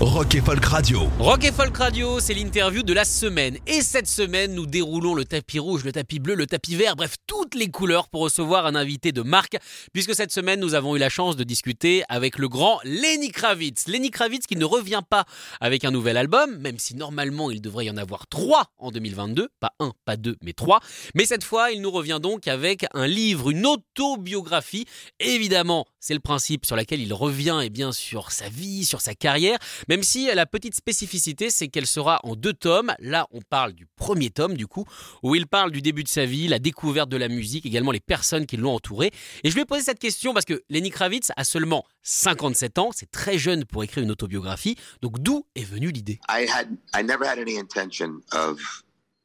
Rock et Folk Radio. Rock et Folk Radio, c'est l'interview de la semaine. Et cette semaine, nous déroulons le tapis rouge, le tapis bleu, le tapis vert, bref, toutes les couleurs pour recevoir un invité de marque. Puisque cette semaine, nous avons eu la chance de discuter avec le grand Lenny Kravitz. Lenny Kravitz qui ne revient pas avec un nouvel album, même si normalement il devrait y en avoir trois en 2022. Pas un, pas deux, mais trois. Mais cette fois, il nous revient donc avec un livre, une autobiographie. Évidemment, c'est le principe sur lequel il revient, et bien sur sa vie, sur sa carrière. Même si la petite spécificité, c'est qu'elle sera en deux tomes. Là, on parle du premier tome, du coup, où il parle du début de sa vie, la découverte de la musique, également les personnes qui l'ont entouré. Et je lui ai posé cette question parce que Lenny Kravitz a seulement 57 ans, c'est très jeune pour écrire une autobiographie. Donc d'où est venue l'idée? I had I never had any intention of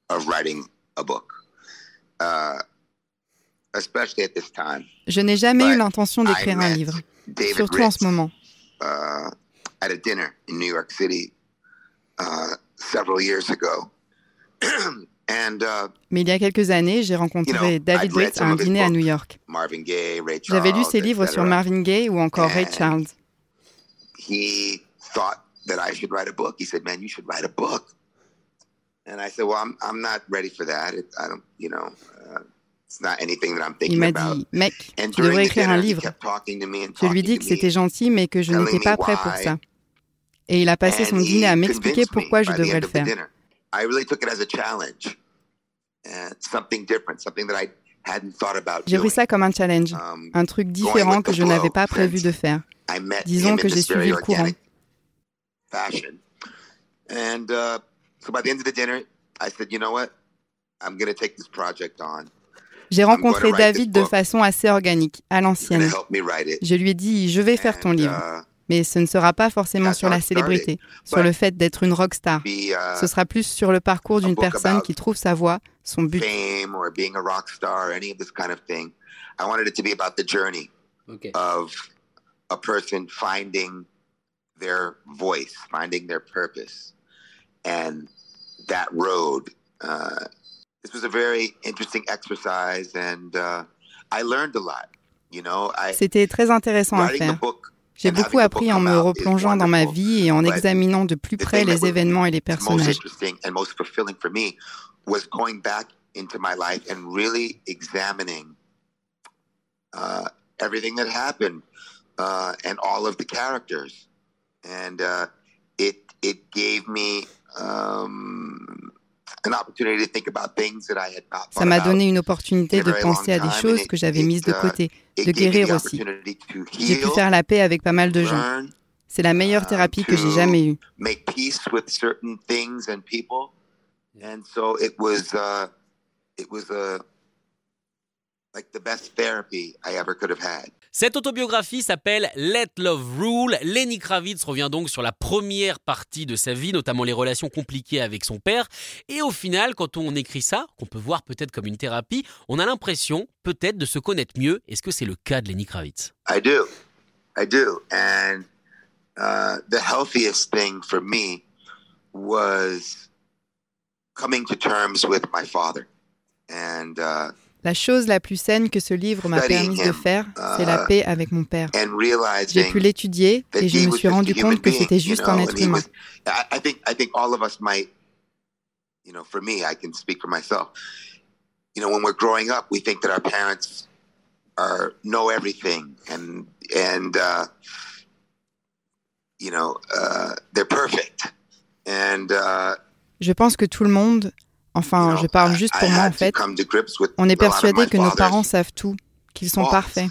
of writing a book, uh, especially at this time. Je n'ai jamais eu l'intention d'écrire un livre, David surtout en ce moment. uh, at a dinner in New York City uh, several years ago, and uh, Mais il y a quelques années, j'ai You rencontré know, David Ritz à un dîner à. New York. Marvin Gaye, Ray Charles. J'avais lu ses livres sur. Marvin Gaye ou encore Ray Charles. He thought that I should write a book. He said, "Man, you should write a book." And I said, "Well, I'm I'm not ready for that. It, I don't, you know, uh, it's not anything that I'm Il thinking m'a about." dit, mec, tu devrais écrire un livre. Je lui dis que c'était gentil, mais que je n'étais pas prêt pour ça. Et il a passé son dîner à m'expliquer pourquoi je devrais le faire. dinner. I really took it as a challenge, and something different, something that I hadn't thought about J'ai pris ça comme un challenge, Um, un truc différent que je n'avais pas prévu de faire. Disons que j'ai suivi le courant. And uh, so by the end of the dinner, I said, you know what? I'm going to take this project on. J'ai rencontré David de façon assez organique, à l'ancienne. to help me write it. Je lui ai dit, je vais faire ton livre, uh, mais ce ne sera pas forcément sur la célébrité, sur le fait d'être une rockstar. be uh, Ce sera plus sur le parcours d'une personne about qui trouve sa voie, son but. fame or being a rock star or any of this kind of thing. I wanted it to be about the journey of a person finding their voice, finding their purpose, and that road. Uh, this was a very interesting exercise, and uh, I learned a lot. You know, I C'était très intéressant à faire. book. J'ai beaucoup appris en me replongeant dans ma vie et en examinant de plus the près les événements et les most personnages. interesting and most fulfilling for me was going back into my life and really examining uh, everything that happened uh, and all of the characters, and uh, it it gave me um, an opportunity to think about things that I had not Ça thought m'a about. donné une opportunité de penser à des choses que j'avais mises de côté, de guérir aussi. opportunity to J'ai pu heal, faire la paix avec pas mal de gens. C'est la meilleure uh, thérapie que j'ai jamais eue. Cette autobiographie s'appelle Let Love Rule. Lenny Kravitz revient donc sur la première partie de sa vie, notamment les relations compliquées avec son père. Et au final, quand on écrit ça, qu'on peut voir peut-être comme une thérapie, on a l'impression peut-être de se connaître mieux. Est-ce que c'est le cas de Lenny Kravitz? I do, I do, and uh, the healthiest thing for me was coming to terms with my father, and uh, La chose la plus saine que ce livre m'a permis de faire, c'est la uh, paix avec mon père. J'ai pu l'étudier et je me suis rendu compte que c'était juste un être humain. you know, for me, I can speak for myself. You know, when we're growing up, we think that our parents are know everything and and uh, you know uh, they're perfect. And uh, Je pense que tout le monde, enfin je parle juste pour moi en fait, on est persuadé que nos parents savent tout, qu'ils sont parfaits.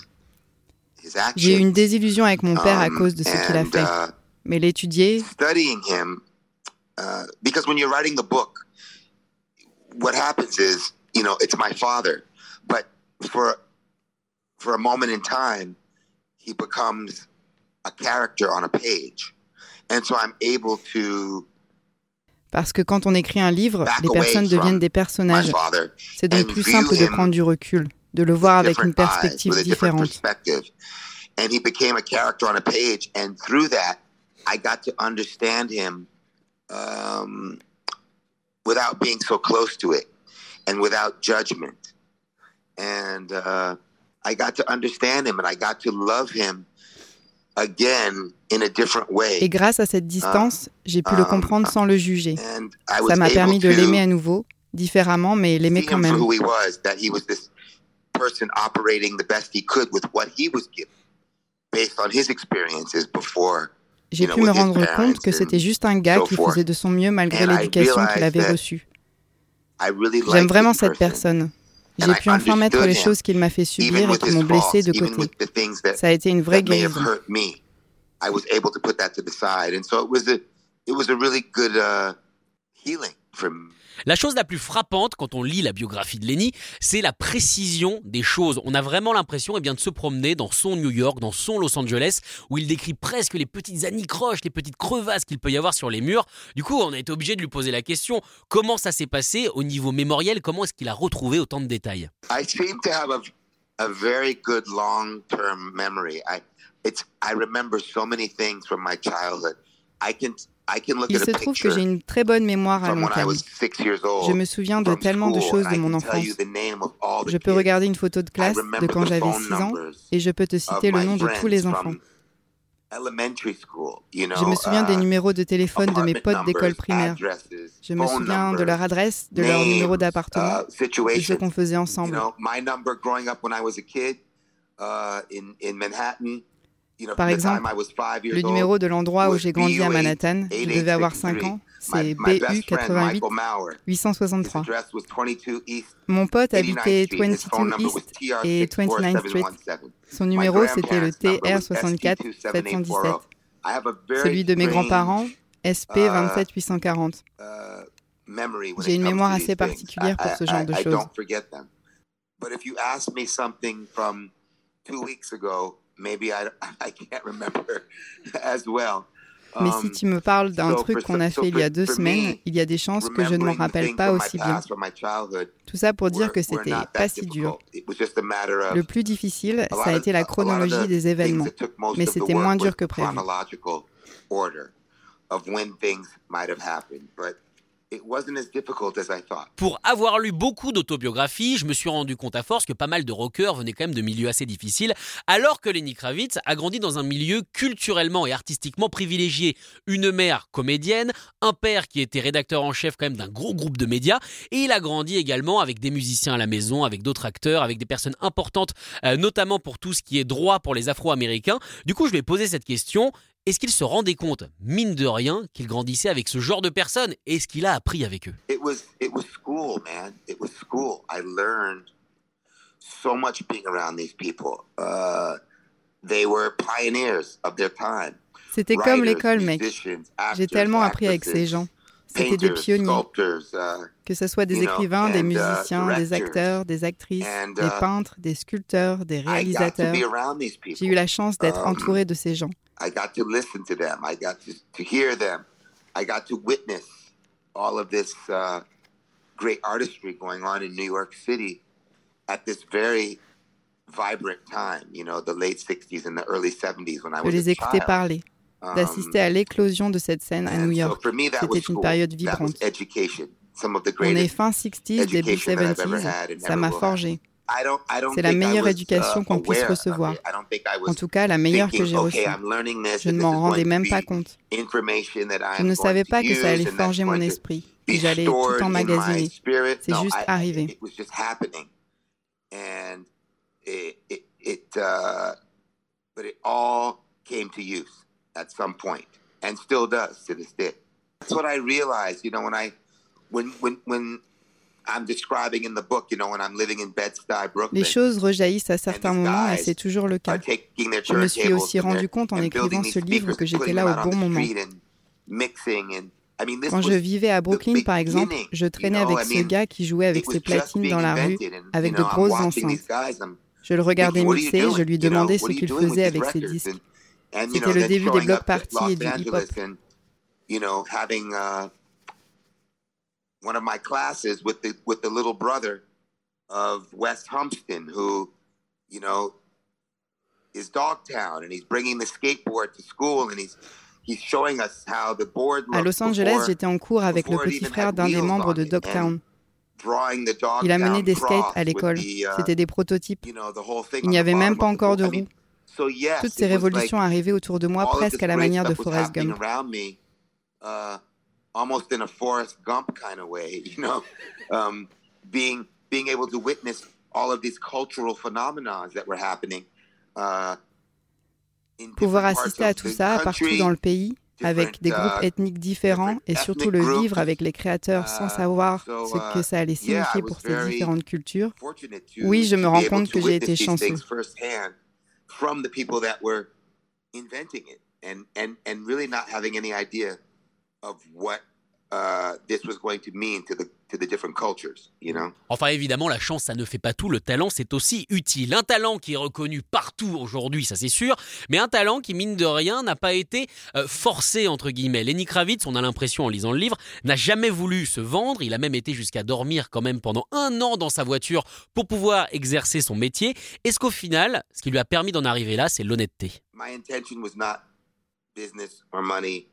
J'ai eu une désillusion avec mon père à Um, cause de ce qu'il a fait. uh, Mais l'étudier, studying him uh, because when you're writing the book what happens is you know it's my father but for for a moment in time he becomes a character on a page. And so I'm able to parce que quand on écrit un livre, les personnes deviennent des personnages. C'est donc plus simple de prendre du recul, de le voir avec une perspective différente. And he became a character on a page, and through that, I got to understand him um, without being so close to it and without judgment. And uh, I got to understand him, and I got to love him Et grâce à cette distance, j'ai pu le um, comprendre sans le juger. Ça m'a permis de l'aimer à nouveau, différemment, mais l'aimer quand même. J'ai pu me rendre compte que c'était juste un gars qui faisait de son mieux malgré l'éducation qu'il avait reçue. J'aime vraiment cette personne. J'ai pu enfin mettre les choses qu'il m'a fait subir et qui m'ont blessé de côté. Ça a été une vraie guérison. La chose la plus frappante quand on lit la biographie de Lenny, c'est la précision des choses. On a vraiment l'impression eh bien, de se promener dans son New York, dans son Los Angeles, où il décrit presque les petites anicroches, les petites crevasses qu'il peut y avoir sur les murs. Du coup, on a été obligé de lui poser la question comment ça s'est passé au niveau mémoriel? Comment est-ce qu'il a retrouvé autant de détails? I seem to have a, very good long-term memory. I remember so many things from my childhood. I can il se trouve que j'ai une très bonne mémoire à long terme. Je me souviens de tellement de choses de mon enfance. Je peux regarder une photo de classe de quand j'avais 6 ans et je peux te citer le nom de tous les enfants. Je me souviens des uh, numéros de téléphone de mes potes d'école primaire. Je me souviens de leur adresse, de leur numéro d'appartement, uh, de ce qu'on faisait ensemble. Par exemple, le numéro de l'endroit où j'ai grandi à Manhattan, je devais avoir 5 ans, c'est BU 88 863. Mon pote habitait 22 East et 29th Street. Son numéro, c'était le TR 64 717. Celui de mes grands-parents, SP 27 840. J'ai une mémoire assez particulière pour ce genre de choses. Mais si um, tu me parles d'un truc qu'on a fait il y a deux semaines, il y a des chances que je ne m'en rappelle pas aussi bien. Tout ça pour dire que c'était pas si dur. Le plus difficile, ça a été la chronologie des événements, mais c'était moins dur que prévu. Pour avoir lu beaucoup d'autobiographies, je me suis rendu compte à force que pas mal de rockers venaient quand même de milieux assez difficiles, alors que Lenny Kravitz a grandi dans un milieu culturellement et artistiquement privilégié. Une mère comédienne, un père qui était rédacteur en chef quand même d'un gros groupe de médias, et il a grandi également avec des musiciens à la maison, avec d'autres acteurs, avec des personnes importantes, euh, notamment pour tout ce qui est droit pour les Afro-Américains. Du coup, je lui ai posé cette question est-ce qu'il se rendait compte, mine de rien, qu'il grandissait avec ce genre de personnes et ce qu'il a appris avec eux? It was, it was school, man. It was school. I learned so much being around these people. Uh, they were pioneers of their time. C'était comme l'école, mec. J'ai tellement appris avec ces gens. C'était des pionniers. Uh, que ce soit des écrivains, des uh, musiciens, des acteurs, des actrices, des peintres, des sculpteurs, des réalisateurs. J'ai eu la chance d'être um, entouré de ces gens. I got to listen to them. I got to, to hear them. I got to witness all of this uh, great artistry going on in New York City at this very vibrant time, you know, the late 60s and the early 70s when I was les écouter parler, um, d'assister à l'éclosion de cette scène à New York. C'était une période vibrante. On est fin 60s, début 70s, ça m'a forgé. C'est la meilleure éducation uh, qu'on puisse recevoir. En tout cas, la meilleure que j'ai reçue. Je ne m'en rendais même pas compte. Je ne savais pas que ça allait forger mon esprit, que j'allais tout emmagasiner. C'est juste arrivé. Les choses rejaillissent à certains moments et c'est toujours le cas. Je me suis aussi rendu compte en écrivant ce livre que j'étais là au bon moment. Quand je vivais à Brooklyn, par exemple, je traînais avec ce gars qui jouait avec ses platines dans la rue, avec de grosses enceintes. Je le regardais mixer, je lui demandais ce qu'il faisait avec ses disques. C'était le début des block parties et du hip-hop. You know, having uh, one of my classes with the with the little brother of West Humpston, who, you know, is Dogtown, and he's bringing the skateboard to school, and he's he's showing us how the board. À Los Angeles, j'étais en cours avec le petit frère d'un des membres de Dogtown. Il a mené des skates à l'école. Uh, C'était des prototypes. Il n'y avait même pas encore de roues. Toutes ces révolutions arrivaient autour de moi presque à la manière de Forrest Gump. Uh, almost in a Forrest Gump kind of way, you know, um, being being able to witness all of these cultural phenomena that were happening. Uh, Pouvoir assister à tout ça partout dans le pays, avec des groupes uh, ethniques différents et surtout le vivre avec les créateurs sans savoir ce que ça allait signifier pour ces différentes cultures. Oui, je me rends compte que j'ai été chanceux. from the people that were inventing it and and and really not having any idea what uh, this was going to mean to the to the different cultures, you know? Enfin, évidemment, la chance, ça ne fait pas tout. Le talent, c'est aussi utile. Un talent qui est reconnu partout aujourd'hui, ça c'est sûr, mais un talent qui, mine de rien, n'a pas été euh, forcé, entre guillemets. Lenny Kravitz, on a l'impression en lisant le livre, n'a jamais voulu se vendre. Il a même été jusqu'à dormir quand même pendant un an dans sa voiture pour pouvoir exercer son métier. Est-ce qu'au final, ce qui lui a permis d'en arriver là, c'est l'honnêteté? My intention was not business or money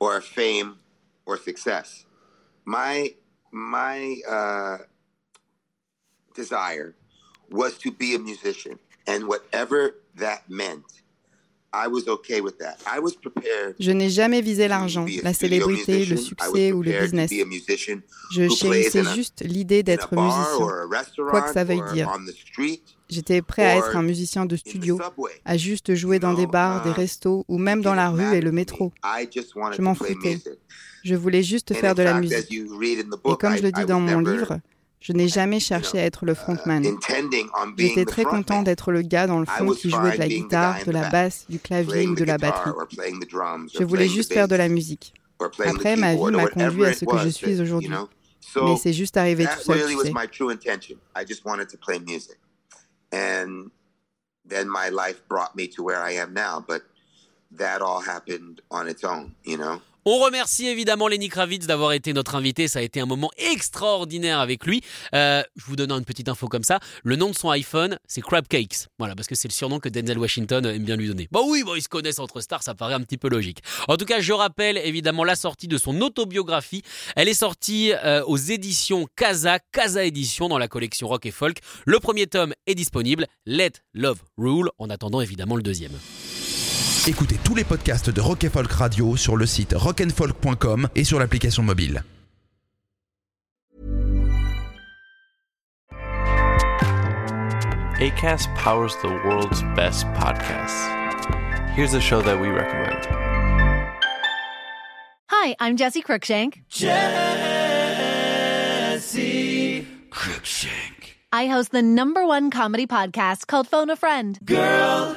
or fame or success. My my uh, desire was to be a musician, and whatever that meant, I was okay with that. I was prepared. Je n'ai jamais visé l'argent, la célébrité, le succès ou le business. Je chérissais juste l'idée d'être musicien, quoi que ça veuille dire. J'étais prêt à être un musicien de studio, à juste jouer dans des bars, des restos ou même dans la rue et le métro. Je m'en foutais. Je voulais juste faire de la musique. Et comme je le dis dans mon livre, je n'ai jamais cherché à être le frontman. J'étais très content d'être le gars dans le fond qui jouait de la guitare, de la basse, du clavier ou de la batterie. Je voulais juste faire de la musique. Après, ma vie m'a conduit à ce que je suis aujourd'hui. Mais c'est juste arrivé tout seul, tu sais. And then my life brought me to where I am now, but that all happened on its own, you know? On remercie évidemment Lenny Kravitz d'avoir été notre invité. Ça a été un moment extraordinaire avec lui. Euh, je vous donne une petite info comme ça. Le nom de son iPhone, c'est Crab Cakes. Voilà, parce que c'est le surnom que Denzel Washington aime bien lui donner. Bah oui, bah ils se connaissent entre stars, ça paraît un petit peu logique. En tout cas, je rappelle évidemment la sortie de son autobiographie. Elle est sortie euh, aux éditions Casa, Casa Édition dans la collection Rock et Folk. Le premier tome est disponible. Let Love Rule. En attendant évidemment le deuxième. Écoutez tous les podcasts de Rock Folk Radio sur le site rockandfolk.com et sur l'application mobile. ACAST powers the world's best podcasts. Here's a show that we recommend. Hi, I'm Jesse Cruikshank. Jesse Cruikshank. I host the number one comedy podcast called Phone a Friend. Girl.